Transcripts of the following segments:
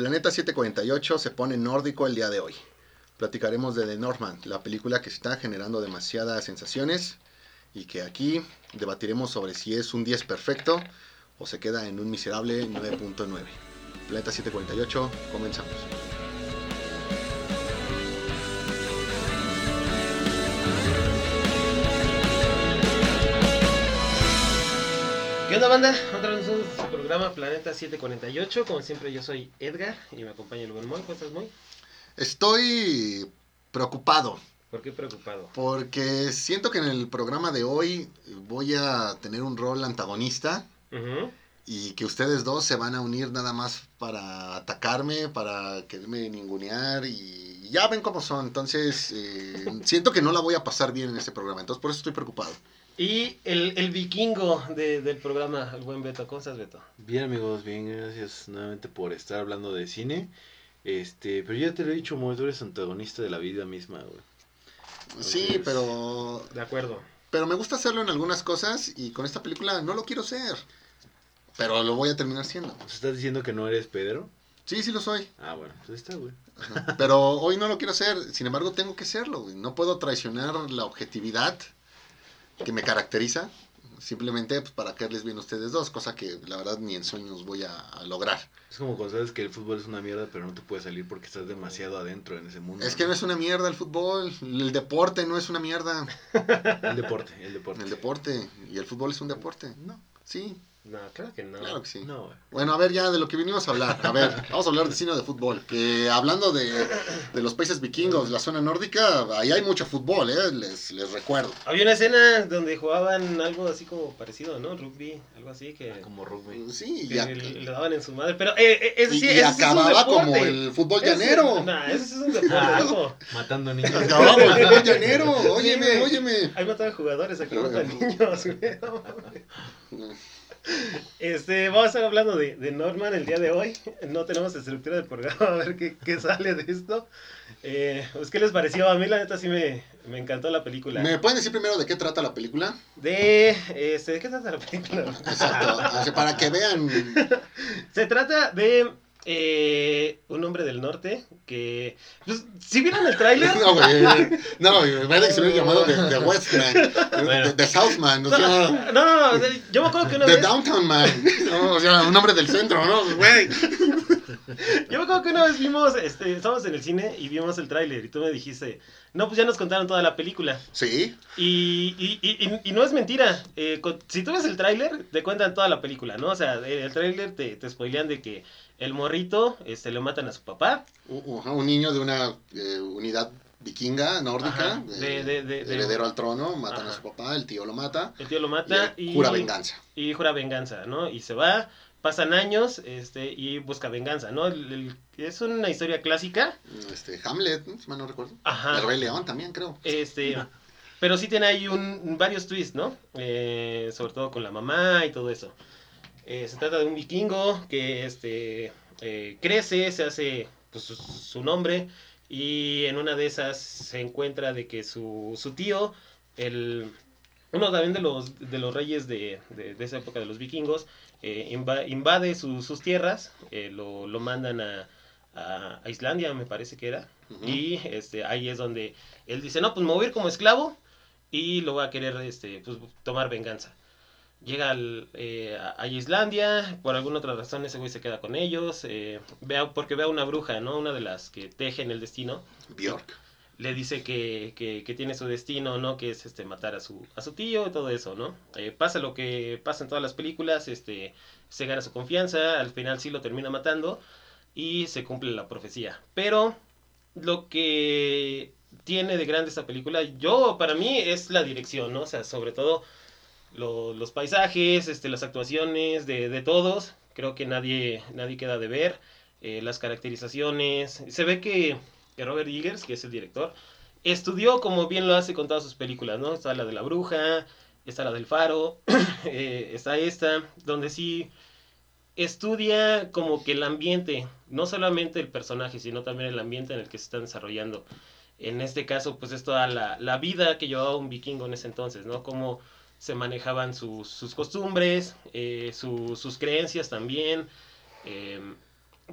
Planeta 748 se pone nórdico el día de hoy. Platicaremos de The Northman, la película que está generando demasiadas sensaciones y que aquí debatiremos sobre si es un 10 perfecto o se queda en un miserable 9.9. Planeta 748, comenzamos. ¿Qué onda banda? Otra vez en su programa Planeta 748. Como siempre yo soy Edgar y me acompaña el buen Moy. ¿Cómo estás Moy? Estoy preocupado ¿Por qué preocupado? porque siento que en el programa de hoy voy a tener un rol antagonista Ujú. y que ustedes dos se van a unir nada más para atacarme, para quererme ningunear y ya ven cómo son. Entonces, eh, siento que no la voy a pasar bien en este programa, entonces por eso estoy preocupado. Y el, el vikingo de- del programa, el buen Beto. ¿Cómo estás Beto? Bien amigos, bien, gracias nuevamente por estar hablando de cine. Este, pero ya te lo he dicho, Moy, tú eres antagonista de la vida misma, güey. Sí, pero, De acuerdo. pero me gusta hacerlo en algunas cosas y con esta película no lo quiero ser. Pero lo voy a terminar siendo. ¿Nos ¿Estás diciendo que no eres Pedro? Sí, sí lo soy. Ah, bueno, pues está, güey. Ajá. Pero hoy no lo quiero ser. Sin embargo, tengo que serlo. güey. No puedo traicionar la objetividad que me caracteriza. Simplemente pues, para caerles bien a ustedes dos. Cosa que la verdad ni en sueños voy a, a lograr. Es como cuando sabes que el fútbol es una mierda, pero no te puedes salir porque estás demasiado adentro en ese mundo. Es que no es una mierda el fútbol. El deporte no es una mierda. El deporte, el deporte. El deporte. Y el fútbol es un deporte. No, Sí, No, claro que no. claro que sí. no. Bueno, a ver ya de lo que vinimos a hablar. A ver, vamos a hablar de cine de fútbol. Que hablando de, de los países vikingos, la zona nórdica, ahí hay mucho fútbol, ¿eh? Les, les recuerdo. Había una escena donde jugaban algo así como parecido, ¿no? Rugby, algo así que, Como rugby. Sí, y, le, le daban en su madre. Pero eh, eh, ese y- sí, y ese sí es un acababa como el fútbol Ese- llanero. Nah, ese es un deporte, Ah. Matando niños. Acababa como el fútbol llanero. Óyeme, óyeme. Ahí mataban jugadores, aquí matan niños, güey. no mames. Este, vamos a estar hablando de, de Norman el día de hoy. No tenemos estructura del programa, a ver qué, qué sale de esto. Eh, pues, ¿Qué les pareció? A mí, la neta, sí me, me encantó la película. ¿Me pueden decir primero de qué trata la película? De, este, ¿de qué trata la película? Exacto. para que vean. Se trata de eh, un hombre del norte que, pues, si vieron el tráiler, No, güey. No. Me parece que se hubiera llamado de, de Westman. De, de Southman. O no, sea. no, no, no, yo me acuerdo que una De vez, Downtown Man. No, o sea, un hombre del centro, ¿no? Güey. Yo me acuerdo que una vez vimos, este, estábamos en el cine y vimos el tráiler y tú me dijiste, no, pues ya nos contaron toda la película. Sí. Y, y, y, y- y no es mentira. eh, con- si tú ves el tráiler, te cuentan toda la película, ¿no? O sea, el, el tráiler te, te spoilean de que el morrito este, le matan a su papá. U- ajá, Un niño de una eh, unidad vikinga, nórdica, Ajá, eh, de- de- de- de- heredero al trono, matan a su papá, el tío lo mata, El tío lo y mata él y, jura venganza. y jura venganza, ¿no? Y se va, pasan años este, y busca venganza, ¿no? El- el- es una historia clásica. Este, Hamlet, ¿no? si mal no recuerdo. Ajá. El Rey León también, creo. Este, pero sí tiene ahí un, varios twists, ¿no? Eh, sobre todo con la mamá y todo eso. Eh, se trata de un vikingo que este, eh, crece, se hace pues, su, su nombre y en una de esas se encuentra de que su, su tío, el, uno también de los, de los reyes de, de- de esa época de los vikingos, eh, inva- invade su- sus tierras, eh, lo, lo mandan a, a- Islandia, me parece que era. Y este, ahí es donde él dice, no, pues me voy a ir como esclavo y lo va a querer este, pues, tomar venganza. Llega al, eh, a Islandia, por alguna otra razón ese güey se queda con ellos, eh, ve a- porque ve a una bruja, ¿no? Una de las que tejen el destino. Bjork. Le dice que, que, tiene su destino, ¿no? Que es este matar a su, a su tío y todo eso, ¿no? Eh, pasa lo que pasa en todas las películas, este, se gana su confianza, al final sí lo termina matando y se cumple la profecía. Pero lo que tiene de grande esta película, yo, para mí, es la dirección, ¿no? O sea, sobre todo lo- los paisajes, este, las actuaciones de, de todos. Creo que nadie, nadie queda de ver. eh, las caracterizaciones. Se ve que, Robert Eggers, que es el director, estudió como bien lo hace con todas sus películas, ¿no? Está la de la bruja, está la del faro, eh, está esta, donde sí estudia como que el ambiente, no solamente el personaje, sino también el ambiente en el que se están desarrollando. En este caso, pues es toda la, la vida que llevaba un vikingo en ese entonces, ¿no? Cómo se manejaban sus, sus costumbres, eh, su- sus creencias también. eh,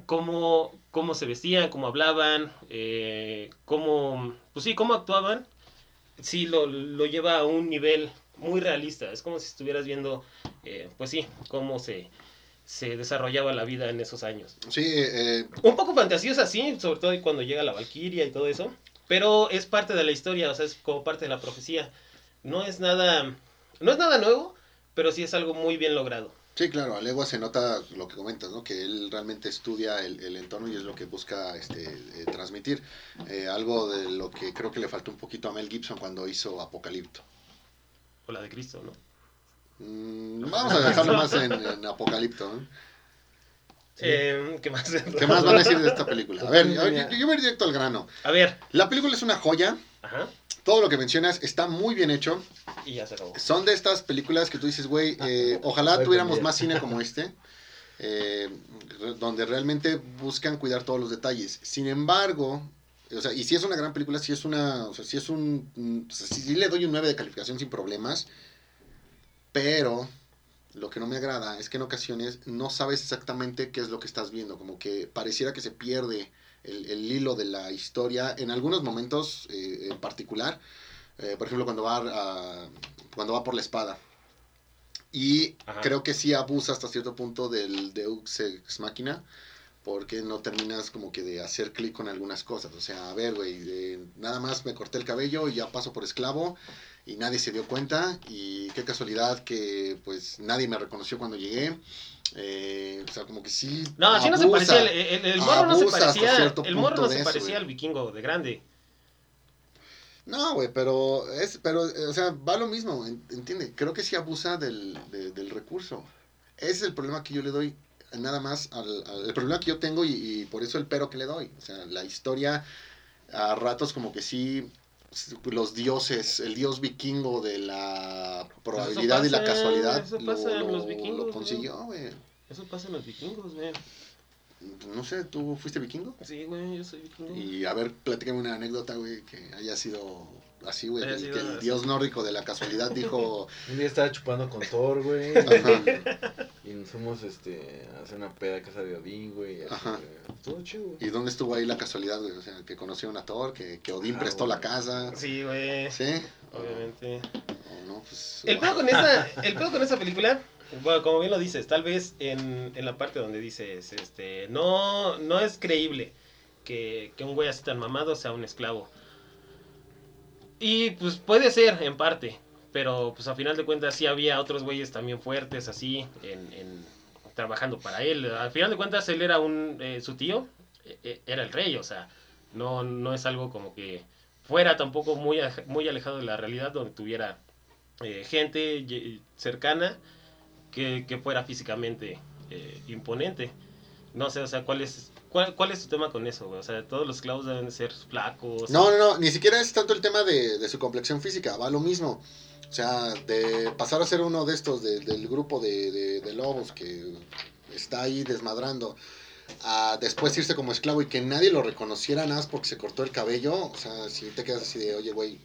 cómo, cómo se vestían, cómo hablaban, eh, cómo, pues sí, cómo actuaban, sí lo, lo lleva a un nivel muy realista. Es como si estuvieras viendo, eh, pues sí, cómo se, se desarrollaba la vida en esos años. Sí, eh, Un poco fantasiosa, sí, sobre todo cuando llega la Valquiria y todo eso, pero es parte de la historia, o sea, es como parte de la profecía. No es nada, no es nada nuevo, pero sí es algo muy bien logrado. Sí, claro, a legua se nota lo que comentas, ¿no? Que él realmente estudia el, el entorno y es lo que busca este, eh, transmitir. Eh, algo de lo que creo que le faltó un poquito a Mel Gibson cuando hizo Apocalipto. O la de Cristo, ¿no? Mm, vamos a dejarlo más en, en Apocalipto. Eh, ¿Qué más? ¿Qué más van a decir de esta película? A ver, yo, yo- yo voy directo al grano. A ver, La película es una joya. ajá, Todo lo que mencionas está muy bien hecho. y ya se acabó. Son de estas películas que tú dices, güey, eh, ojalá tuviéramos más cine como este, eh, donde realmente buscan cuidar todos los detalles. Sin embargo, o sea, y si es una gran película, si es una, o sea, si es un, o sea, sí, sí le doy un 9 de calificación sin problemas, pero lo que no me agrada es que en ocasiones no sabes exactamente qué es lo que estás viendo, como que pareciera que se pierde el, el hilo de la historia en algunos momentos eh, en particular. Eh, por ejemplo, cuando va, a- cuando va por la espada. Y Ajá. creo que sí abusa hasta cierto punto del Deux Ex Machina, porque no terminas como que de hacer clic con algunas cosas. O sea, a ver, güey, eh, nada más me corté el cabello y ya paso por esclavo y nadie se dio cuenta. Y qué casualidad que pues nadie me reconoció cuando llegué. Eh, o sea, como que sí. No, así no se parecía, el, el- el morro no se parecía, el morro no se eso, parecía al vikingo de grande. No, güey, pero es, pero, o sea, va lo mismo, en- entiende. Creo que sí abusa del, de- del recurso. Ese es el problema que yo le doy nada más al, al- el problema que yo tengo y, y por eso el pero que le doy. O sea, la historia a ratos como que sí los dioses, el dios vikingo de la probabilidad y la casualidad eso lo, pasa en lo- los vikingos, lo consiguió, güey. Eso pasa en los vikingos, güey. No sé, ¿tú fuiste vikingo? Sí, güey, yo soy vikingo. Y a ver, platícame una anécdota, güey, que haya sido así, güey, Haya que, el dios nórdico de la casualidad dijo, Un día estaba chupando con Thor, güey. Ajá. Y nos fuimos este, a hacer una peda a casa de Odín, güey. y así, Ajá. güey. Estuvo chido, güey. ¿y dónde estuvo ahí la casualidad, güey? O sea, que conoció a Thor, que, que Odín Ah, prestó güey. la casa, Sí, güey. ¿sí? Obviamente. O no, pues... El pedo con esa, el pedo con esa película, bueno, como bien lo dices, tal vez en, en la parte donde dices, este, no, no es creíble que, que un güey así tan mamado sea un esclavo. Y pues puede ser, en parte, pero pues a final de cuentas sí había otros güeyes también fuertes así, en, en- trabajando para él. Al final de cuentas él era un, eh, su tío, eh, eh, era el rey, o sea, no, no es algo como que fuera tampoco muy, muy alejado de la realidad donde tuviera eh, gente cercana que, que fuera físicamente eh, imponente. No sé, o sea, ¿cuál es, cuál, cuál es tu tema con eso? güey? O sea, todos los esclavos deben ser flacos. No, no, no, ni siquiera es tanto el tema de, de su complexión física, va lo mismo. O sea, de pasar a ser uno de estos de- del grupo de, de- de lobos que está ahí desmadrando, a después irse como esclavo y que nadie lo reconociera nada más porque se cortó el cabello, o sea, si te quedas así de, oye, güey,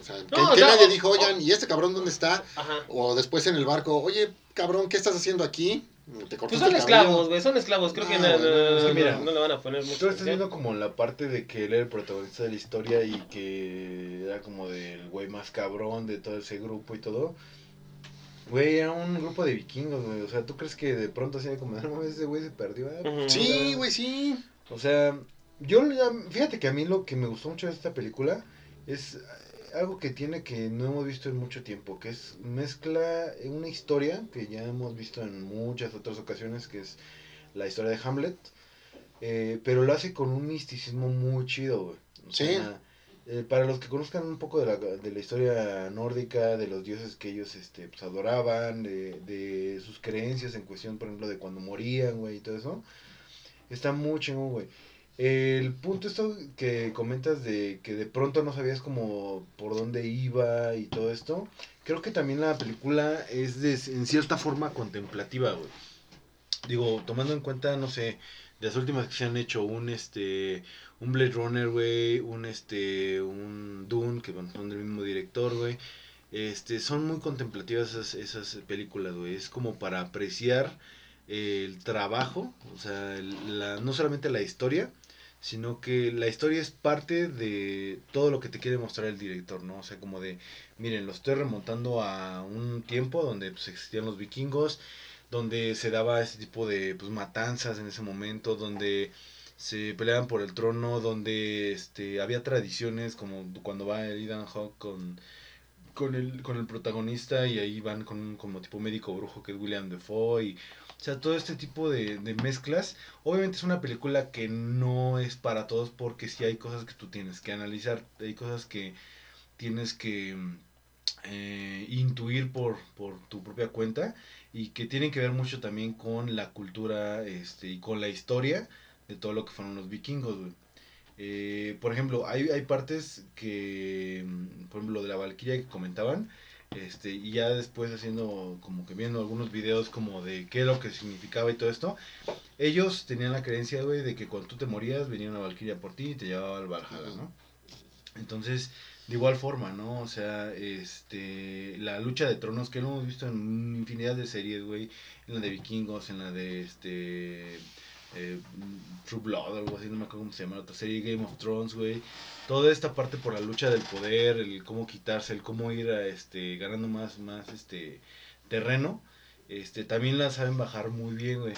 o sea, que, No, o sea, nadie o- dijo, oigan, ¿y este cabrón dónde está? Ajá. O después en el barco, oye, cabrón, ¿qué estás haciendo aquí? Te Pues son esclavos, güey, son esclavos. Creo que No, no, güey, no, no, no, que mira, no le van a poner mucho. Tú estás viendo como la parte de que él era el protagonista de la historia y que era como del güey más cabrón de todo ese grupo y todo. Güey, era un grupo de vikingos, güey. O sea, ¿tú crees que de pronto así como, no ese güey se perdió? Ah, Ujú. Sí, güey, sí. O sea, yo, fíjate que a mí lo que me gustó mucho de esta película es algo que tiene que no hemos visto en mucho tiempo, que es mezcla una historia que ya hemos visto en muchas otras ocasiones, que es la historia de Hamlet, eh, pero lo hace con un misticismo muy chido, güey. O Sí. sea, eh, para los que conozcan un poco de la, de la historia nórdica, de los dioses que ellos este, pues, adoraban, de, de sus creencias en cuestión, por ejemplo, de cuando morían, güey, y todo eso, está muy chingón, güey. El punto esto que comentas de que de pronto no sabías como por dónde iba y todo esto, creo que también la película es de, en cierta forma contemplativa, güey. Digo, tomando en cuenta, no sé, de las últimas que se han hecho, un este un Blade Runner, güey, un este un Dune, que bueno, son del mismo director, güey. Este, son muy contemplativas esas, esas películas, güey. Es como para apreciar el trabajo, o sea, la, no solamente la historia, sino que la historia es parte de todo lo que te quiere mostrar el director, ¿no? O sea, como de, miren, lo estoy remontando a un tiempo donde pues, existían los vikingos, donde se daba ese tipo de pues, matanzas en ese momento, donde se peleaban por el trono, donde este había tradiciones como cuando va Ethan Hawke con con el con el protagonista y ahí van con como tipo médico brujo que es William Defoe y o sea, todo este tipo de, de mezclas. Obviamente es una película que no es para todos porque sí hay cosas que tú tienes que analizar, hay cosas que tienes que mm, eh, intuir por, por tu propia cuenta y que tienen que ver mucho también con la cultura este, y con la historia de todo lo que fueron los vikingos. Eh, por ejemplo, hay, hay partes que, mm, por ejemplo, lo de la Valkyria que comentaban, este, y ya después haciendo como que viendo algunos videos como de qué es lo que significaba y todo esto, ellos tenían la creencia, güey, de que cuando tú te morías venía una Valkyria por ti y te llevaba al Valhalla, ¿no? Entonces, de igual forma, ¿no? O sea, este, la lucha de tronos que lo hemos visto en infinidad de series, güey, en la de vikingos, en la de, este, eh, True Blood, algo así, no me acuerdo cómo se llama la otra serie, Game of Thrones, güey. Toda esta parte por la lucha del poder, el cómo quitarse, el cómo ir a, este, ganando más, más, este, terreno, este, también la saben bajar muy bien, güey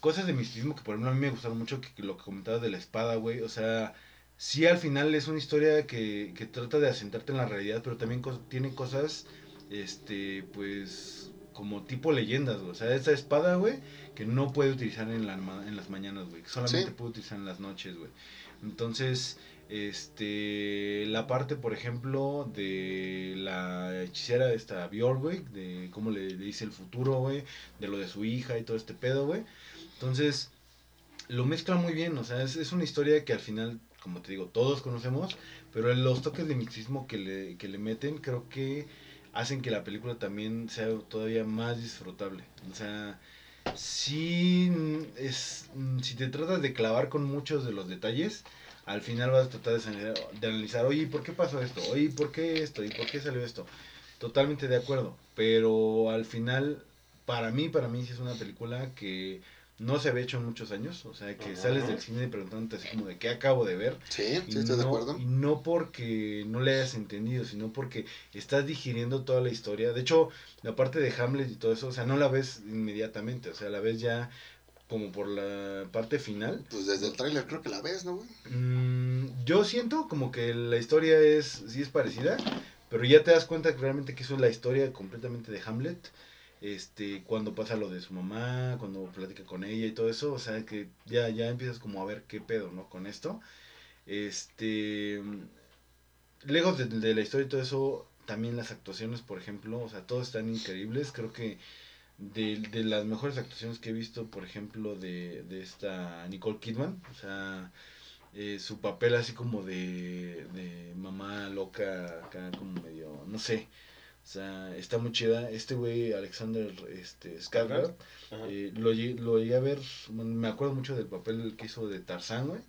cosas de misticismo que por ejemplo a mí me gustaron mucho que, que lo que comentabas de la espada, güey. O sea, sí al final es una historia que, que trata de asentarte en la realidad, pero también tiene cosas, este, pues, como tipo leyendas, güey. O sea, esa espada, güey, que no puede utilizar en, la, en las mañanas, güey. Solamente Sí. puede utilizar en las noches, güey. Entonces, este, la parte, por ejemplo, de la hechicera esta Björk, güey, de cómo le, le dice el futuro, güey, de lo de su hija y todo este pedo, güey. Entonces, lo mezcla muy bien, o sea, es, es una historia que al final, como te digo, todos conocemos, pero los toques de misticismo que le, que le meten creo que hacen que la película también sea todavía más disfrutable. O sea, si, es, mm, si te tratas de clavar con muchos de los detalles, al final vas a tratar de, de analizar, oye, ¿por qué pasó esto? Oye, ¿por qué esto? ¿Y por qué salió esto? Totalmente de acuerdo, pero al final, para mí, para mí sí es una película que no se había hecho en muchos años, o sea, que sales del cine preguntándote así como de qué acabo de ver. Sí, Y sí, estoy de no- acuerdo. Y no porque no le hayas entendido, sino porque estás digiriendo toda la historia. De hecho, la parte de Hamlet y todo eso, o sea, no la ves inmediatamente, o sea, la ves ya como por la parte final. Pues desde el tráiler creo que la ves, ¿no, güey? Mm, yo siento como que la historia es, sí es parecida, pero ya te das cuenta que realmente que eso es la historia completamente de Hamlet. Este, cuando pasa lo de su mamá, cuando platica con ella y todo eso, o sea que ya, ya empiezas como a ver qué pedo, ¿no? Con esto. Este, lejos de, de la historia y todo eso, también las actuaciones, por ejemplo, o sea, todos están increíbles. Creo que de, de las mejores actuaciones que he visto, por ejemplo, de, de esta Nicole Kidman, o sea, eh, su papel así como de, de mamá loca, acá como medio, no sé, o sea, está muy chida. Este güey, Alexander este, Skarsgård, eh, lo, lle- lo llegué a ver, me acuerdo mucho del papel que hizo de Tarzán, güey.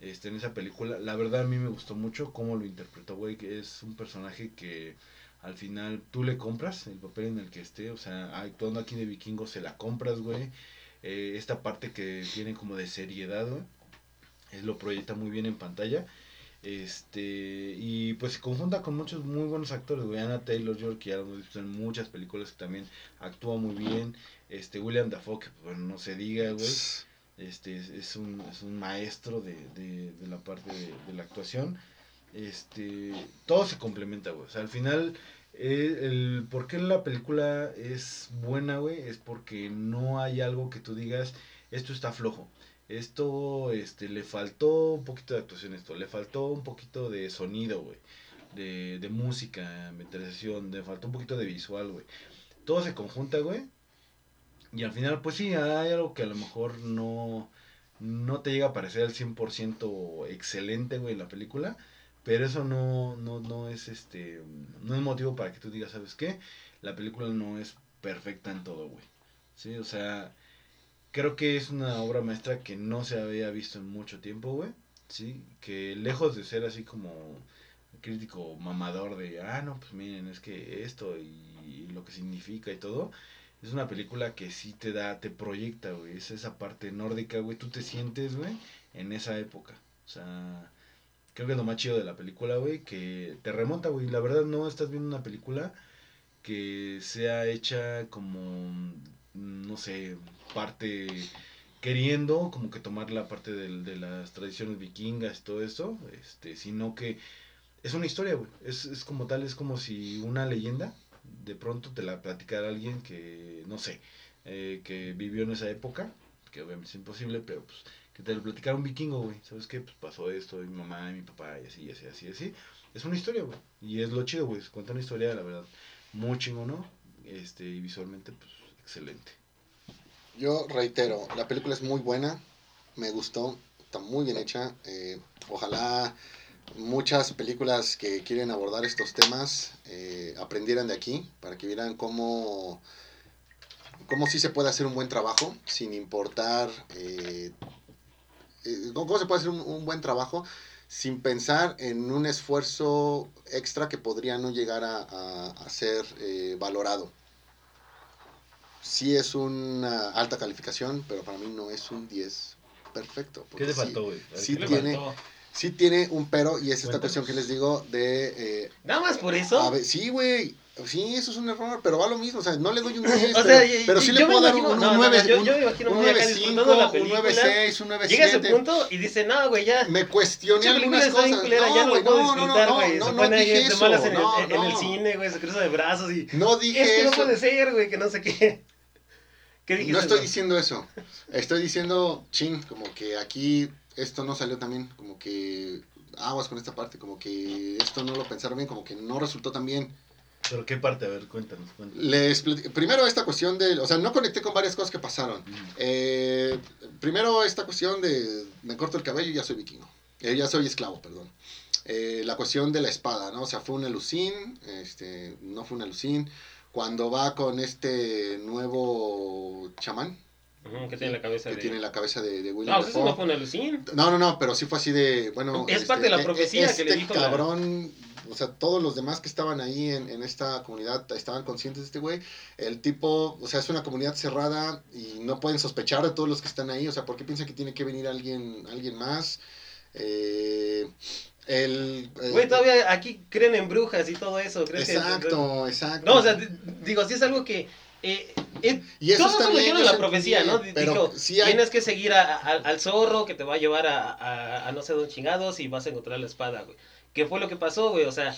Este, en esa película, la verdad a mí me gustó mucho cómo lo interpretó, güey, que es un personaje que al final tú le compras el papel en el que esté, o sea, actuando aquí de vikingo se la compras, güey. Eh, esta parte que tiene como de seriedad, güey, lo proyecta muy bien en pantalla. Este, y pues se conjunta con muchos muy buenos actores. Anna Taylor Joy, que ya lo hemos visto en muchas películas que también actúa muy bien. Este, William Dafoe, que pues, bueno, no se diga, güey. Este, es, un, es un maestro de, de, de la parte de, de la actuación. Este, todo se complementa, güey. O sea, al final, eh, el por qué la película es buena, güey, es porque no hay algo que tú digas, esto está flojo. Esto, este, le faltó un poquito de actuación, esto, le faltó un poquito de sonido, güey. De, de música, ambientación, le faltó un poquito de visual, güey. Todo se conjunta, güey. Y al final, pues sí, hay algo que a lo mejor no, no te llega a parecer al 100% excelente, güey, la película. Pero eso no, no, no es este, no es motivo para que tú digas, ¿sabes qué? La película no es perfecta en todo, güey. Sí, o sea, creo que es una obra maestra que no se había visto en mucho tiempo, güey. Sí, que lejos de ser así como crítico mamador de, ah, no, pues miren, es que esto y, y lo que significa y todo, es una película que sí te da, te proyecta, güey. Es esa parte nórdica, güey. Tú te sientes, güey, en esa época. O sea, creo que es lo más chido de la película, güey, que te remonta, güey. La verdad no estás viendo una película que sea hecha como, no sé, parte queriendo como que tomar la parte de, de las tradiciones vikingas y todo eso, este, sino que es una historia, güey. Es, es como tal, es como si una leyenda de pronto te la platicara alguien que, no sé, eh, que vivió en esa época, que obviamente es imposible, pero pues que te lo platicara un vikingo, güey. ¿Sabes qué? Pues pasó esto, mi mamá y mi papá, y así, y así, así, así. Es una historia, güey. Y es lo chido, güey. Cuenta una historia, la verdad, muy chingo, ¿no? Este, y visualmente, pues, excelente. Yo reitero, la película es muy buena, me gustó, está muy bien hecha. eh, ojalá muchas películas que quieren abordar estos temas eh, aprendieran de aquí para que vieran cómo, cómo sí se puede hacer un buen trabajo sin importar eh, eh, cómo se puede hacer un, buen trabajo sin pensar en un esfuerzo extra que podría no llegar a, a- a ser eh, valorado. Sí es una alta calificación, pero para mí no es un 10 perfecto. ¿Qué te sí- faltó, güey? Sí ¿qué le tiene- faltó? Sí tiene un pero, y es esta Cuéntanos. cuestión que les digo de... eh, Nada más por eso. a ver, sí, güey. Sí, eso es un error, pero va lo mismo. O sea, no le doy un 10, O pero, sea, y- pero y sí yo le me puedo dar un, imagino- un no, no, no, 9, yo- un, yo me imagino un muy acá 9.5, disfrutando la un película. 9.6, un Llega a ese 9.7. punto y dice, no, güey, ya. Me cuestioné algunas cosas. culera, ya no güey, lo puedo no, no, no, güey. no, no pone ahí dije eso, malas en, el, no, en el no. cine, güey, se cruza de brazos y... No dije Es que no eso. puede ser, güey, que no sé qué. ¿Qué dijiste? No estoy diciendo eso. Estoy diciendo, chin, como que aquí esto no salió también, como que aguas con esta parte, como que esto no lo pensaron bien, como que no resultó tan bien. ¿Pero qué parte? A ver, cuéntanos, cuéntanos. Les primero esta cuestión de, o sea, no conecté con varias cosas que pasaron. Eh, primero esta cuestión de me corto el cabello y ya soy vikingo. Eh, ya soy esclavo, perdón. Eh, la cuestión de la espada, ¿no? O sea, fue un alucín, este, no fue un alucín. Cuando va con este nuevo chamán, que tiene la cabeza que de... tiene la cabeza de, de William No, pues eso no fue. No, no, no, pero sí fue así de, bueno... Es parte de la e- profecía este que le dijo la- cabrón, o sea, todos los demás que estaban ahí en, en esta comunidad estaban conscientes de este güey. El tipo, o sea, es una comunidad cerrada y no pueden sospechar de todos los que están ahí, o sea, ¿por qué piensan que tiene que venir alguien, alguien más? Eh, el... eh, Güey, todavía aquí creen en brujas y todo eso. ¿crees que- Exacto, exacto. No, o sea, digo, sí es algo que... Eh, eh, y eso todos bien, yo la profecía, ¿no? Dijo, Pero sí hay tienes que seguir a- a- al zorro que te va a llevar a, a- no sé dónde chingados y vas a encontrar la espada, güey. ¿Qué fue lo que pasó, güey? O sea,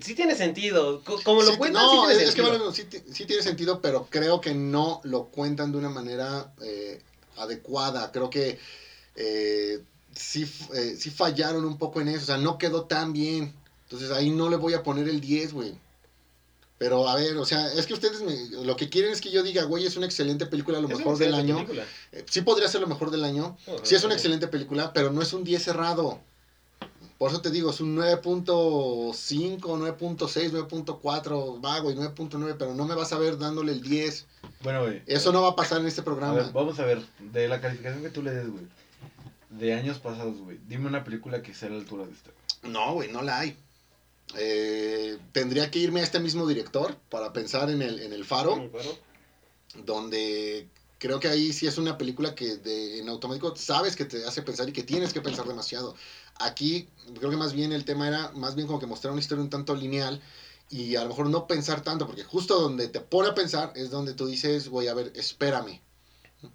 sí tiene sentido. Co- Como lo Sí, cuentan, no, sí tiene es, es que sentido. bueno, sí tiene sentido, pero creo que no lo cuentan de una manera eh, adecuada. Creo que eh, sí, eh, sí fallaron un poco en eso, o sea, no quedó tan bien. Entonces ahí no le voy a poner el 10, güey. Pero a ver, o sea, es que ustedes me- lo que quieren es que yo diga, güey, es una excelente película, a lo Es mejor del año. película. Eh, sí podría ser lo mejor del año. Oh, Sí es una excelente película, pero no es un 10 cerrado. Por eso te digo, es un 9.5, 9.6, 9.4, va, güey, 9.9, pero no me vas a ver dándole el 10. Bueno, güey. Eso no va a pasar en este A programa. ver, vamos a ver, de la calificación que tú le des, güey. De años pasados, güey. Dime una película que sea a la altura de esta. No, güey, no la hay. Eh, tendría que irme a este mismo director para pensar en el, en el Faro, Mm, bueno. donde creo que ahí sí es una película que de, en automático sabes que te hace pensar y que tienes que pensar demasiado. Aquí creo que más bien el tema era más bien como que mostrar una historia un tanto lineal y a lo mejor no pensar tanto, porque justo donde te pone a pensar es donde tú dices, voy a ver, espérame.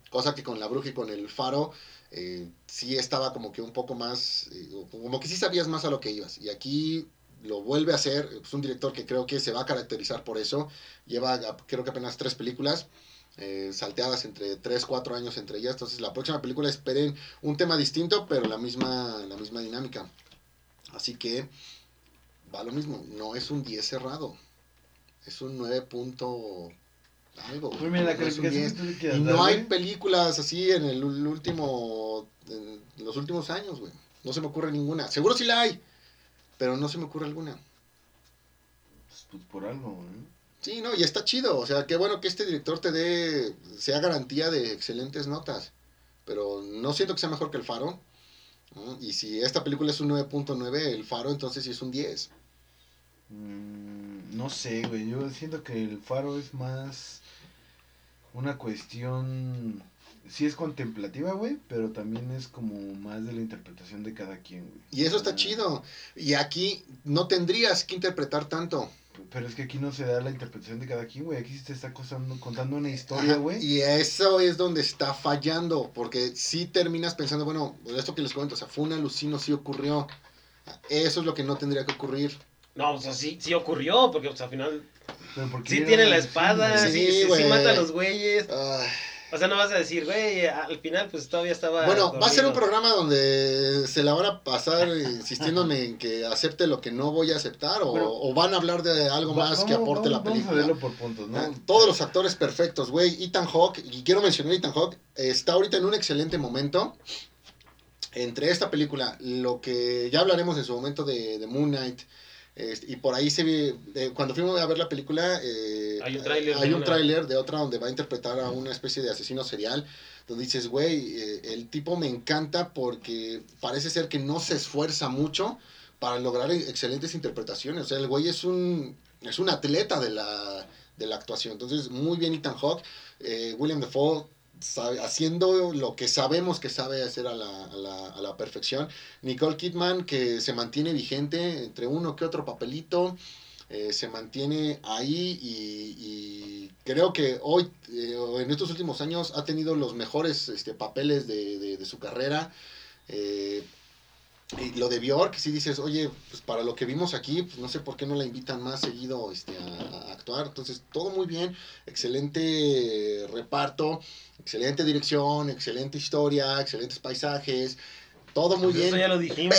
Cosa que con la bruja y con el faro eh, sí estaba como que un poco más, eh, como que sí sabías más a lo que ibas. Y aquí lo vuelve a hacer, es un director que creo que se va a caracterizar por eso. Lleva creo que apenas tres películas. eh, salteadas entre 3, 4 años entre ellas. Entonces la próxima película esperen un tema distinto, pero la misma, la misma dinámica. Así que va lo mismo, no es un 10 cerrado, es un 9 punto algo. Pues mira, la no es un calificación 10. que tú le quieras Y dar, no hay güey. películas así en el último, en los últimos años, güey. No se me ocurre ninguna. Seguro sí la hay, pero no se me ocurre alguna. Pues, pues por algo, güey. Sí, no, y está chido. O sea, qué bueno que este director te dé, sea garantía de excelentes notas. Pero no siento que sea mejor que El Faro. ¿no? Y si esta película es un 9.9, El Faro entonces sí es un 10. Mm, no sé, güey. Yo siento que el faro es más. Una cuestión sí es contemplativa, güey, pero también es como más de la interpretación de cada quien, güey. Y eso está chido. Y aquí no tendrías que interpretar tanto. Pero es que aquí no se da la interpretación de cada quien, güey. Aquí se te está contando, contando una historia, güey. Y eso es donde está fallando, porque si terminas pensando, bueno, esto que les comento, o sea, fue un alucino, sí ocurrió. Eso es lo que no tendría que ocurrir. No, o sea, sí, sí ocurrió, porque pues, al final sí tiene la espada, sí, Sí, sí, sí güey. mata a los güeyes. Ay. O sea, no vas a decir, güey, al final pues todavía estaba... Bueno, va a ser un programa donde se la van a pasar insistiéndome en que acepte lo que no voy a aceptar o, Pero- o van a hablar de algo Va- más que vamos- aporte la vamos- Vamos a película. verlo por puntos, ¿no? Ah, Todos los actores perfectos, güey. Ethan Hawke, y quiero mencionar a Ethan Hawke, está ahorita en un excelente momento. Entre esta película, lo que ya hablaremos en su momento de, de Moon Knight, este, y por ahí se ve, eh, cuando fuimos a ver la película, eh, Hay un tráiler de un tráiler de otra donde va a interpretar a una especie de asesino serial, donde dices, güey, eh, el tipo me encanta porque parece ser que no se esfuerza mucho para lograr excelentes interpretaciones. O sea, el güey es un, es un atleta de la, de la actuación. Entonces, muy bien Ethan Hawke. William Dafoe haciendo lo que sabemos que sabe hacer a la, a, la, a la perfección. Nicole Kidman, que se mantiene vigente entre uno que otro papelito. eh, se mantiene ahí y, y creo que hoy, eh, en estos últimos años, ha tenido los mejores este, papeles de, de- de su carrera. Eh, y lo de Bjork, si dices, oye, pues para lo que vimos aquí, pues no sé por qué no la invitan más seguido este, a, a actuar. Entonces, todo muy bien, excelente reparto, excelente dirección, excelente historia, excelentes paisajes, todo muy Pues Eso bien. ya lo dijimos.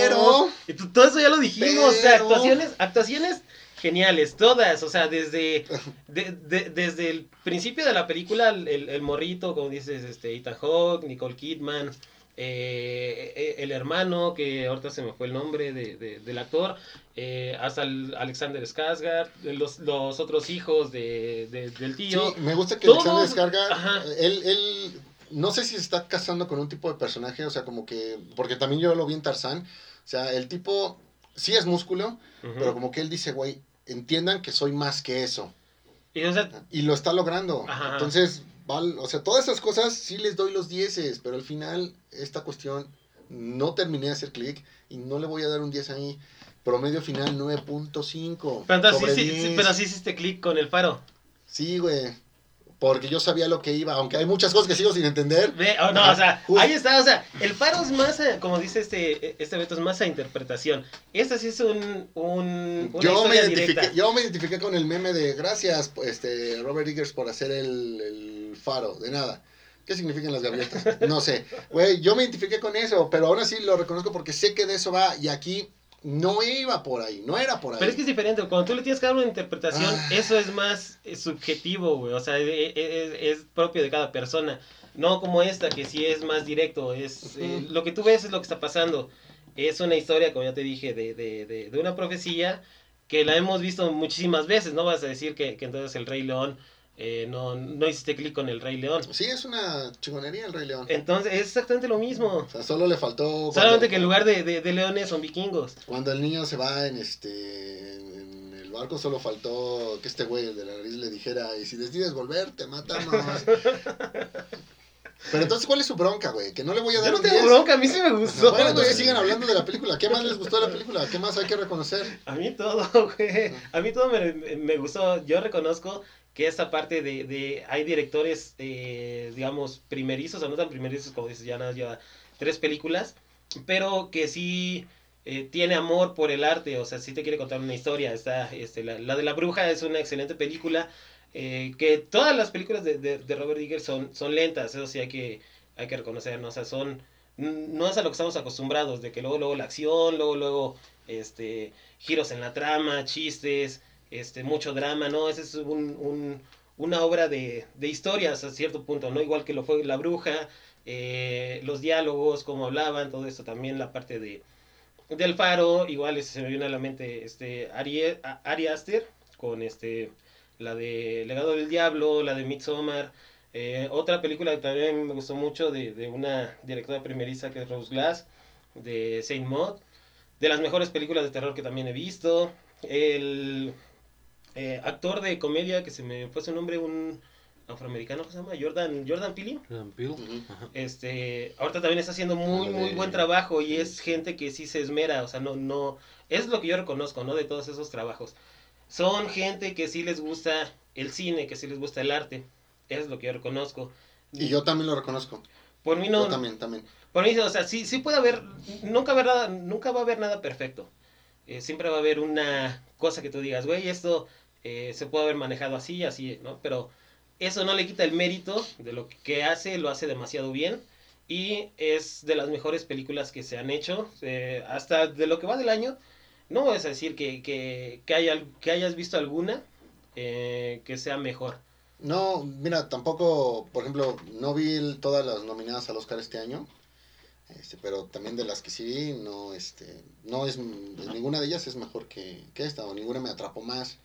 Pero, todo eso ya lo dijimos. O sea, actuaciones, actuaciones geniales, todas. O sea, desde, de- de- desde el principio de la película, el, el- el morrito, como dices, este, Ethan Hawke, Nicole Kidman, eh, eh, el hermano, que ahorita se me fue el nombre de, de- del actor, eh, hasta el Alexander Skarsgård, los, los otros hijos de, de- del tío. sí, me gusta que Todos- Alexander Ajá. él, él, no sé si se está casando con un tipo de personaje, o sea, como que, porque también yo lo vi en Tarzán, o sea, el tipo sí es músculo, pero como que él dice, güey, entiendan que soy más que eso. Y, o sea, Y lo está logrando. Ajá. Entonces, val- o sea, todas esas cosas sí les doy los dieces, pero al final esta cuestión no terminé de hacer clic y no le voy a dar un 10 ahí. Promedio final 9.5. pero, sí, sí, sí, 10. pero sí hiciste clic con el faro. Sí, güey. Porque yo sabía lo que iba, aunque hay muchas cosas que sigo sin entender. Ve, oh, no, Ajá, o sea, justo. ahí está, o sea, el faro es más, a- como dice este, este Beto, es más a interpretación. Esta sí es un, un una Yo me, identifiqué, yo me identifiqué con el meme de gracias, este, Robert Eggers, por hacer el, el faro. De nada. ¿Qué significan las gaviotas? No sé. Güey, yo me identifiqué con eso, pero aún así lo reconozco porque sé que de eso va. Y aquí no iba por ahí, no era por ahí. Pero es que es diferente, cuando tú le tienes que dar una interpretación, Ah. eso es más subjetivo, güey, o sea, e- e- es, es propio de cada persona. No como esta, que sí es más directo, es eh, lo que tú ves es lo que está pasando. Es una historia, como ya te dije, de, de, de, de una profecía que la hemos visto muchísimas veces, no vas a decir que, que entonces el Rey León, eh, no, no hiciste clic con el Rey León. Sí, es una chingonería el Rey León. Entonces, es exactamente lo mismo. O sea, solo le faltó. cuando- Solamente que en lugar de, de, de leones son vikingos. Cuando el niño se va en este en el barco solo faltó que este güey de la nariz le dijera y si decides volver te matamos. Pero entonces ¿cuál es su bronca, güey? Que no le voy a dar Yo no tengo 10. bronca, a mí sí me gustó. Bueno, entonces güey. sigan hablando de la película. ¿Qué más les gustó de la película? ¿Qué más hay que reconocer? A mí todo, güey. A mí todo me, me gustó. Yo reconozco que esta parte de, de hay directores, eh, digamos, primerizos, o no tan primerizos como dices, ya nada, lleva tres películas, pero que sí eh, tiene amor por el arte, o sea, sí te quiere contar una historia. Está, este, la, la de la bruja es una excelente película, eh, que todas las películas de, de, de Robert Eggers son, son lentas, eso sí hay que, hay que. O sea, son, no es a lo que estamos acostumbrados, de que luego, luego la acción, luego, luego, este, giros en la trama, chistes, este, mucho drama, ¿no? Esa es un, un- una obra de, de historias a cierto punto, ¿no? Igual que lo fue La Bruja, eh, los diálogos, cómo hablaban, todo esto también, la parte de del faro, igual se me viene a la mente este Ari, Ari Aster con este la de Legado del Diablo, la de Midsommar, eh, otra película que también me gustó mucho de, de una directora primeriza que es Rose Glass, de Saint Maud, de las mejores películas de terror que también he visto, el eh, actor de comedia que se me fue su nombre, un afroamericano, ¿cómo se llama? Jordan, Jordan Peele. Jordan Peele. Este, ahorita también está haciendo muy, muy buen trabajo y es gente que sí se esmera, o sea, no, no, es lo que yo reconozco, ¿no? De todos esos trabajos. Son gente que sí les gusta el cine, que sí les gusta el arte, es lo que yo reconozco. Y yo también lo reconozco. Por mí no, Yo también, también. por mí, o sea, sí, sí puede haber, nunca, va a haber nada, nunca va a haber nada perfecto. Eh, siempre va a haber una cosa que tú digas, güey, esto eh, se puede haber manejado así, así, ¿no? Pero eso no le quita el mérito de lo que hace, lo hace demasiado bien. Y es de las mejores películas que se han hecho, eh, hasta de lo que va del año. No a decir que, que, que, haya- que hayas visto alguna eh, que sea mejor. No, mira, tampoco, por ejemplo, no vi todas las nominadas al Oscar este año. Este, pero también de las que sí vi, no, este, no es, ninguna de ellas es mejor que, que esta, o ninguna me atrapó más,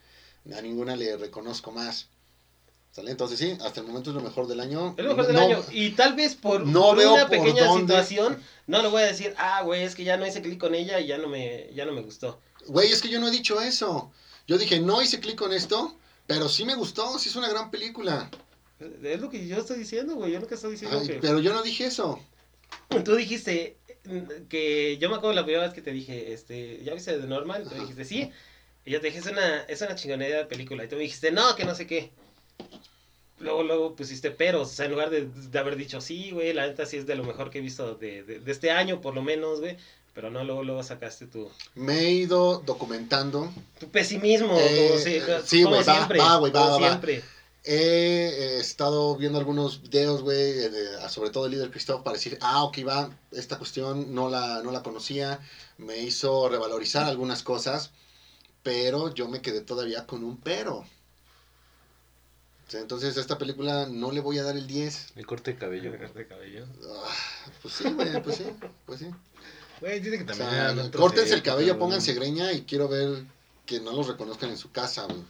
a ninguna le reconozco más. ¿Sale? Entonces sí, hasta el momento es lo mejor del año. Es lo mejor del No- año. Y tal vez por, no por veo una por pequeña dónde. situación, no le voy a decir, ah, güey, es que ya no hice clic con ella y ya no me, ya no me gustó. Güey, es que yo no he dicho eso. Yo dije, no hice clic con esto, pero sí me gustó, sí es una gran película. Es lo que yo estoy diciendo, güey. Yo nunca estoy diciendo Ay, que. pero yo no dije eso. Tú dijiste mm, que. Yo me acuerdo la primera vez que te dije, este, ¿ya viste de Norman? Tú dijiste, sí. Y yo te dije, es una, es una chingonería de película. Y tú me dijiste, no, que no sé qué. Luego, luego pusiste peros. O sea, en lugar de, de haber dicho, sí, güey, la neta sí es de lo mejor que he visto de, de, de este año, por lo menos, güey. Pero no, luego, luego sacaste tu, Me he ido documentando. tu pesimismo, Eh, como, eh, como sí, güey, va, siempre. va, güey, va, como va, va. siempre. He estado viendo algunos videos, güey, eh, de- sobre todo el líder Cristóbal, para decir, ah, ok, va, esta cuestión no la, no la conocía, me hizo revalorizar algunas cosas, pero yo me quedé todavía con un pero. O sea, Entonces, a esta película no le voy a dar el 10. Mi corte de cabello. de cabello. Ah, pues sí, güey, pues sí, pues sí. Güey, dice que O también. sea, córtense el cabello, pónganse greña y quiero ver que no los reconozcan en su casa, güey.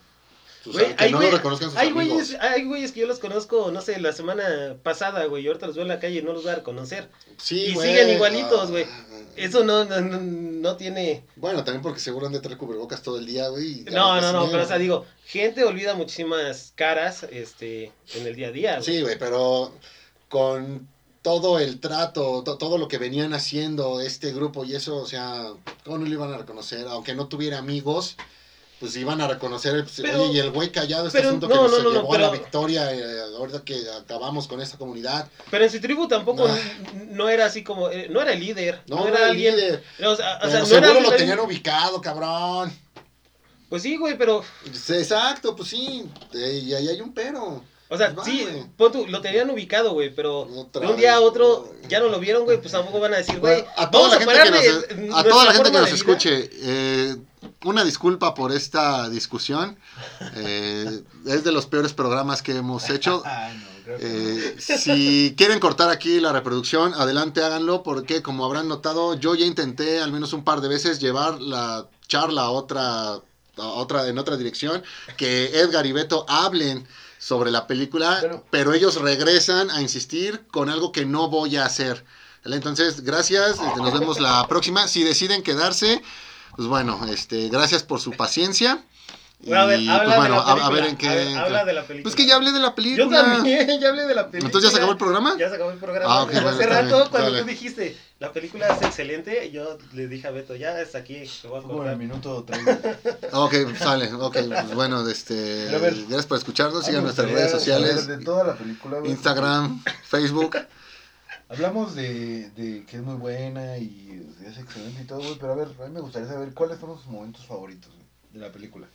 O sea, Güey, que hay no los reconozcan sus Hay amigos. güeyes, hay güeyes que yo los conozco, no sé, la semana pasada, güey, y ahorita los veo en la calle y no los voy a reconocer. Sí, y siguen igualitos, güey. Ah, Eso no, no, no, no tiene... Bueno, también porque seguro han de traer cubrebocas todo el día, güey. No, no, no, pero o sea, digo, gente olvida muchísimas caras este, en el día a día. güey. Sí, güey, pero con todo el trato, to- todo lo que venían haciendo este grupo y eso, o sea, ¿cómo no lo iban a reconocer? Aunque no tuviera amigos, pues iban a reconocer, pues, Pero- oye, y el güey callado, este pero asunto no, que nos no, no, no, llevó a la victoria, eh, ahorita que acabamos con esta comunidad. Pero en su tribu tampoco No. n- no era así como... eh, no era el líder, no, No, era era el alguien... líder, O sea, o sea, pero seguro era lo tenían ubicado, cabrón. Pues sí, güey, pero... Exacto, pues sí, eh, y ahí hay un pero. O sea, Va, sí, tú, lo tenían ubicado, güey, pero de un día a otro ya no lo vieron, güey, pues tampoco van a decir, güey, Bueno, a toda vamos la a gente pararle que nos, a toda la gente que nos escuche, eh, una disculpa por esta discusión. eh, es de los peores programas que hemos hecho. Ah, no, Eh, si quieren cortar aquí la reproducción, adelante háganlo, porque como habrán notado, yo ya intenté al menos un par de veces llevar la charla a otra, a otra en otra dirección, que Edgar y Beto hablen sobre la película, Pero- pero, ellos regresan a insistir con algo que no voy a hacer. Entonces, gracias, este, nos vemos la próxima. Si deciden quedarse, pues bueno, este, gracias por su paciencia. Güey, a ver, Y, habla pues bueno, de la a, a película. ver en qué. Habla de la película. Pues que ya hablé de la Yo película. también, ya hablé de la película. Entonces ya se acabó el programa. Ya se acabó el programa. Ah, ok, Hace rato, bien, cuando dale. tú dijiste, la película es excelente, yo le dije a Beto, ya está aquí, te voy a Como el minuto 30. Ok, sale, ok, pues bueno, este, gracias por escucharnos, sigan nuestras redes sociales, De toda la película. Instagram, Facebook. Hablamos de, de que es muy buena y es excelente y todo, güey, pero a ver, a mí me gustaría saber cuáles fueron sus momentos favoritos de la película.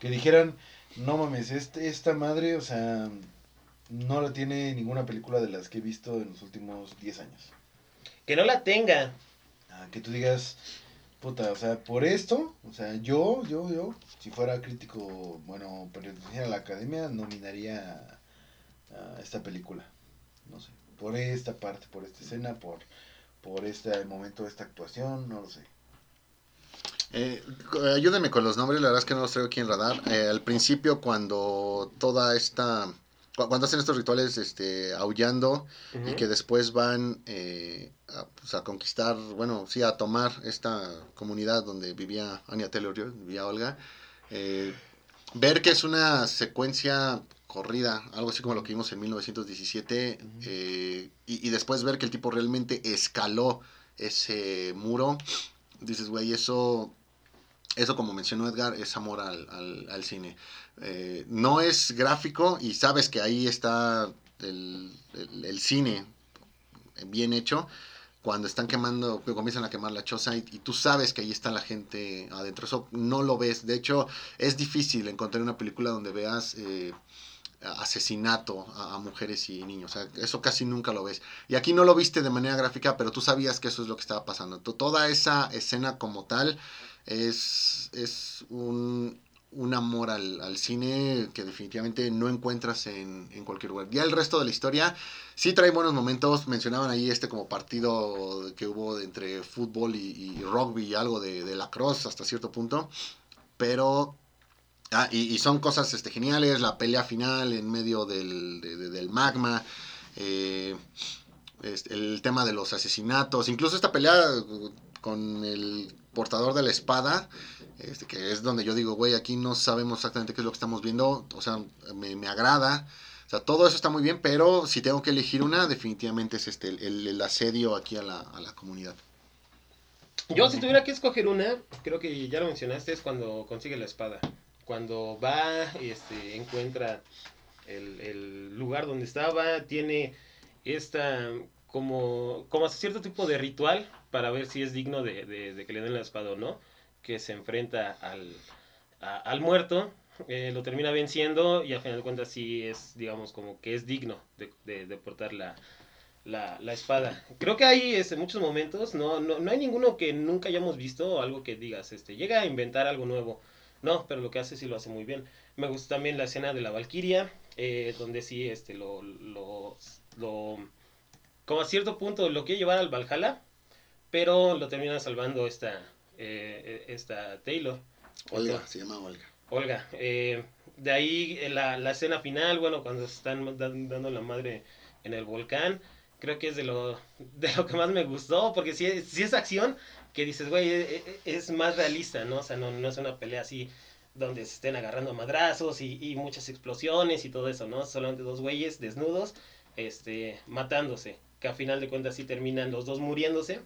Que dijeran, no mames, este, esta madre, o sea, no la tiene ninguna película de las que he visto en los últimos 10 años. Que no la tenga. Ah, que tú digas, puta, o sea, por esto, o sea, yo, yo, yo, si fuera crítico, bueno, perteneciera a la academia, nominaría a, esta película. No sé, por esta parte, por esta escena, por, por este momento, esta actuación, no lo sé. Eh, ayúdenme con los nombres, la verdad es que no los traigo aquí en radar. Eh, al principio, cuando toda esta, cuando hacen estos rituales, este, aullando y que después van eh, a, pues, a conquistar, bueno, sí, a tomar esta comunidad donde vivía Anya Taylor, vivía Olga. eh, ver que es una secuencia corrida, algo así como lo que vimos en 1917, Ujú. eh, y, y después ver que el tipo realmente escaló ese muro, dices, güey, eso, eso como mencionó Edgar, es amor al, al- al cine. Eh, no es gráfico y sabes que ahí está el, el- cine bien hecho. Cuando están quemando, que comienzan a quemar la choza y, tú sabes que ahí está la gente adentro. Eso no lo ves. De hecho, es difícil encontrar una película donde veas eh, asesinato a, mujeres y niños. Eso casi nunca lo ves. Y aquí no lo viste de manera gráfica, pero tú sabías que eso es lo que estaba pasando. To- Toda esa escena como tal es, es un, un amor al, cine que definitivamente no encuentras en, en cualquier lugar. Ya el resto de la historia sí trae buenos momentos. Mencionaban ahí este como partido que hubo entre fútbol y, rugby y algo de, de lacrosse hasta cierto punto. Pero Ah, y, son cosas este, geniales, la pelea final en medio del, de- de- del magma, eh, este, el tema de los asesinatos, incluso esta pelea con el portador de la espada, este, que es donde yo digo, güey, aquí no sabemos exactamente qué es lo que estamos viendo, o sea, me, me agrada. O sea, todo eso está muy bien, pero si tengo que elegir una, definitivamente es este, el, el asedio aquí a la, a la comunidad. Yo, si tuviera que escoger una, creo que ya lo mencionaste, es cuando consigue la espada. Cuando va, este, encuentra el, el lugar donde estaba, tiene esta, como, como cierto tipo de ritual para ver si es digno de, de- que le den la espada o no, que se enfrenta al, al muerto, eh, lo termina venciendo y al final de cuentas sí es, digamos, como que es digno de, de- de portar la, la, la espada. Creo que hay este, muchos momentos, no, no, no hay ninguno que nunca hayamos visto o algo que digas, este, llega a inventar algo nuevo. No, pero lo que hace sí lo hace muy bien. Me gusta también la escena de la Valquiria, eh, donde sí este, lo, lo, lo, como a cierto punto lo quiere llevar al Valhalla, pero lo termina salvando esta, eh, esta Taylor. Olga, se llama Olga. Olga. eh, de ahí eh, la, la escena final, bueno, cuando se están dan- dando la madre en el volcán, creo que es de lo, de lo que más me gustó, porque si es, sí es acción que dices, güey, e- e- es, más realista, ¿no? O sea, no, no es una pelea así donde se estén agarrando madrazos y, y muchas explosiones y todo eso, ¿no? Solamente dos güeyes desnudos, este, matándose, que a final de cuentas sí terminan los dos muriéndose.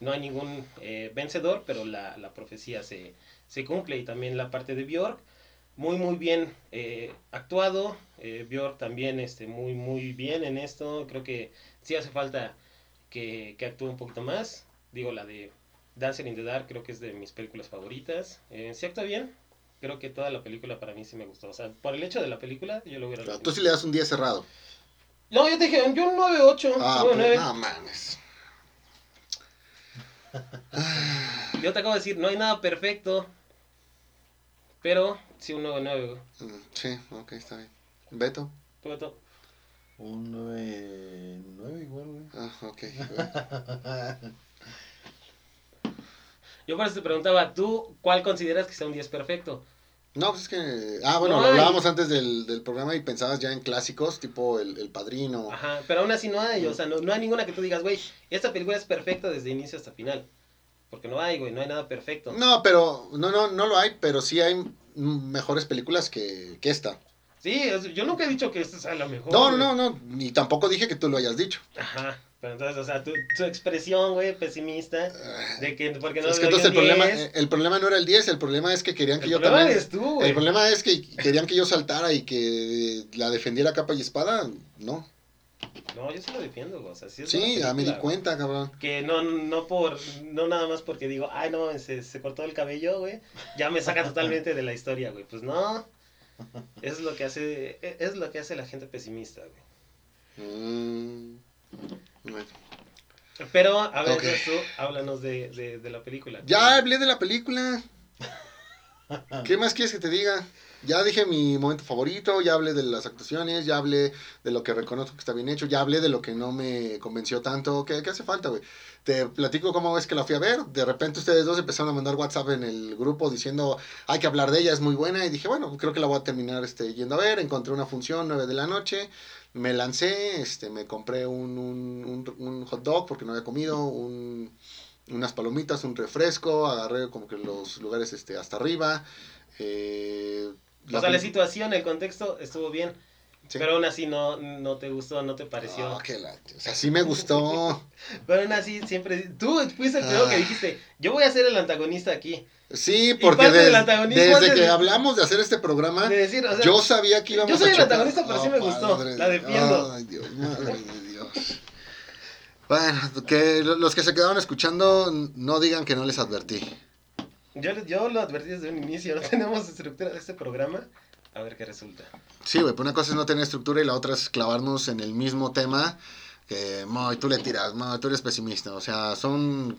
No hay ningún eh, vencedor, pero la, la profecía se, se cumple. Y también la parte de Bjork muy muy bien eh, actuado. Eh, Bjork también este muy muy bien en esto. Creo que sí hace falta que, que actúe un poquito más. Digo la de Dancer in the Dark creo que es de mis películas favoritas. Eh, sí actúa bien. Creo que toda la película para mí sí me gustó. O sea por el hecho de la película yo lo hubiera O sea, elegido. tú sí le das un día cerrado. no yo te dije yo un 9 8 Ah, 9 pues, 9 no mames. Yo te acabo de decir no hay nada perfecto pero sí un 9 9 Mm, Sí, ok, está bien. Beto. Un 9, 9 igual, güey. Ah, ok. bueno. yo por eso te preguntaba tú cuál consideras que sea un 10 perfecto No, pues es que. Ah, bueno, No lo hay. hablábamos antes del, del programa y pensabas ya en clásicos, tipo El, el Padrino. Ajá, pero aún así no hay, o sea, no, no hay ninguna que tú digas, güey, esta película es perfecta desde inicio hasta final. Porque no hay, güey, no hay nada perfecto. No, pero. No, no, no lo hay, pero sí hay mejores películas que, que esta. Sí, yo nunca he dicho que esta sea la mejor. No, no, güey. no, no. Ni tampoco dije que tú lo hayas dicho. Ajá, pero entonces, o sea, tu, tu expresión, güey, pesimista, de que porque no es que entonces el un problema, 10, eh, el problema no era el 10, el problema es que querían que el yo problema también. eres tú, güey. El problema es que querían que yo saltara y que la defendiera capa y espada. No. No, yo sí lo defiendo, güey, o sea, sí es Sí, ya me di cuenta, cabrón. Que no, no por, no nada más porque digo, ay, no, se, se cortó el cabello, güey, ya me saca totalmente de la historia, güey. Pues no, es lo que hace, es lo que hace la gente pesimista, güey. Mm, bueno. Pero, a ver, Ok. entonces tú, háblanos de, de, de la película. Ya hablé de la película. ¿Qué más quieres que te diga? Ya dije mi momento favorito, ya hablé de las actuaciones, ya hablé de lo que reconozco que está bien hecho, ya hablé de lo que no me convenció tanto. ¿Qué, qué hace falta, güey? Te platico cómo es que la fui a ver. De repente ustedes dos empezaron a mandar WhatsApp en el grupo diciendo hay que hablar de ella, es muy buena. Y dije, bueno, creo que la voy a terminar este, yendo a ver. Encontré una función 9 de la noche. Me lancé, este, me compré un, un, un- un hot dog porque no había comido, un, unas palomitas, un refresco, agarré como que los lugares este, hasta arriba. Eh, O sea, la situación, el contexto estuvo bien. Sí. Pero aún así no, no te gustó, no te pareció. Oh, qué. O sea, sí me gustó. Pero aún así siempre... Tú fuiste el primero que Ah. dijiste, yo voy a ser el antagonista aquí. Sí, porque antagonismo desde antes que de- hablamos de hacer este programa, De decir, o sea, yo sabía que íbamos yo soy a el chocar. antagonista, pero sí me gustó. padre La de- defiendo. Ay, Dios, madre de Dios. Bueno, que lo- los que se quedaron escuchando, no digan que no les advertí. Yo, yo lo advertí desde un inicio, no tenemos estructura de este programa. A ver qué resulta. Sí, güey, pues una cosa es no tener estructura y la otra es clavarnos en el mismo tema. Que, Moy, tú le tiras, Moy, tú eres pesimista. O sea, son.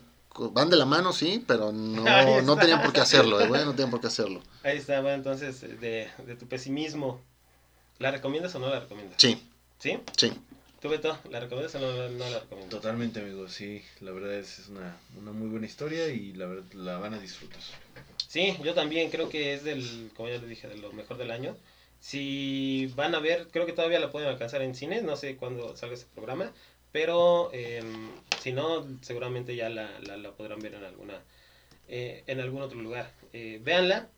Van de la mano, sí, pero no, no tenían por qué hacerlo, eh, güey, no tenían por qué hacerlo. Ahí está, bueno, entonces, de, de tu pesimismo. ¿La recomiendas o no la recomiendas? Sí, ¿Sí? sí. ¿Tú, Beto, la recomiendas o no, no la recomiendas? Totalmente, amigo, sí. La verdad es, es una, una muy buena historia y la verdad la van a disfrutar. Sí, yo también creo que es del, como ya les dije, de lo mejor del año. Si van a ver, creo que todavía la pueden alcanzar en cines, no sé cuándo salga ese programa, pero eh, si no, seguramente ya la, la, la podrán ver en alguna eh, en algún otro lugar. Eh, véanla,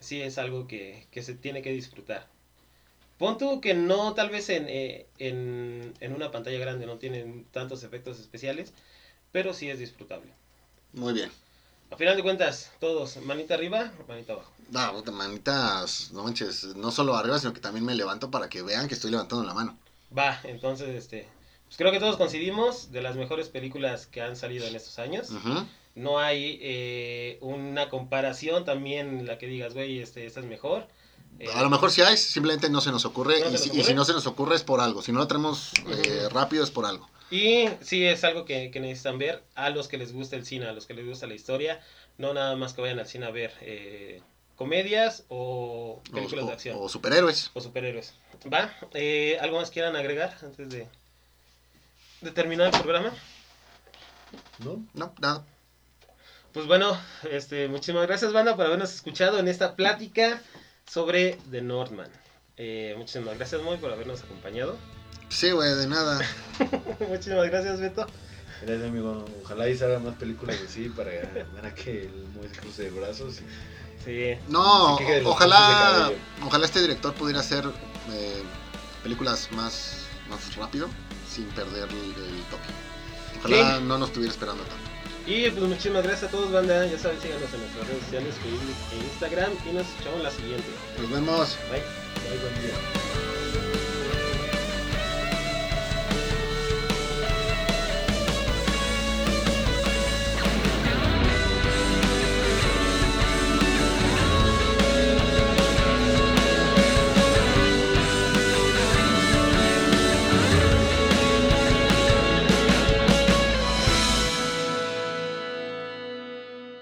sí es algo que, que se tiene que disfrutar. Pon tú que no, tal vez en, eh, en, en una pantalla grande no tienen tantos efectos especiales, pero sí es disfrutable. Muy bien. A final de cuentas, todos, manita arriba, manita abajo. No, manitas, no manches, no solo arriba, sino que también me levanto para que vean que estoy levantando la mano. Va, entonces, este, pues creo que todos coincidimos de las mejores películas que han salido en estos años. No hay eh, una comparación también en la que digas, güey, este, esta es mejor. Eh, A lo mejor sí hay, simplemente no se nos ocurre. ¿No y, se nos si, y si no se nos ocurre es por algo. Si no lo tenemos eh, Ujú. rápido es por algo. Y sí es algo que, que necesitan ver a los que les gusta el cine, a los que les gusta la historia. No nada más que vayan al cine a ver eh, comedias o películas o- de acción. o superhéroes. o superhéroes. ¿Va? Eh, ¿Algo más quieran agregar antes de, de terminar el programa? ¿No? No, nada. Pues bueno, este, muchísimas gracias, banda, por habernos escuchado en esta plática sobre The Northman. Eh, muchísimas gracias, Moy, por habernos acompañado. Sí, güey, de nada. muchísimas gracias, Beto. Gracias, amigo. Ojalá y salgan más películas así para, para que el Moy se cruce de brazos. y- Sí, No, ojalá, ojalá este director pudiera hacer eh, películas más, más rápido, sin perder el, el toque. Ojalá Sí. no nos estuviera esperando tanto. Y pues muchísimas gracias a todos, banda. Ya saben, síganos en nuestras redes sociales, Facebook e Instagram. Y nos escuchamos la siguiente. Nos vemos. Bye. Bye, buen día.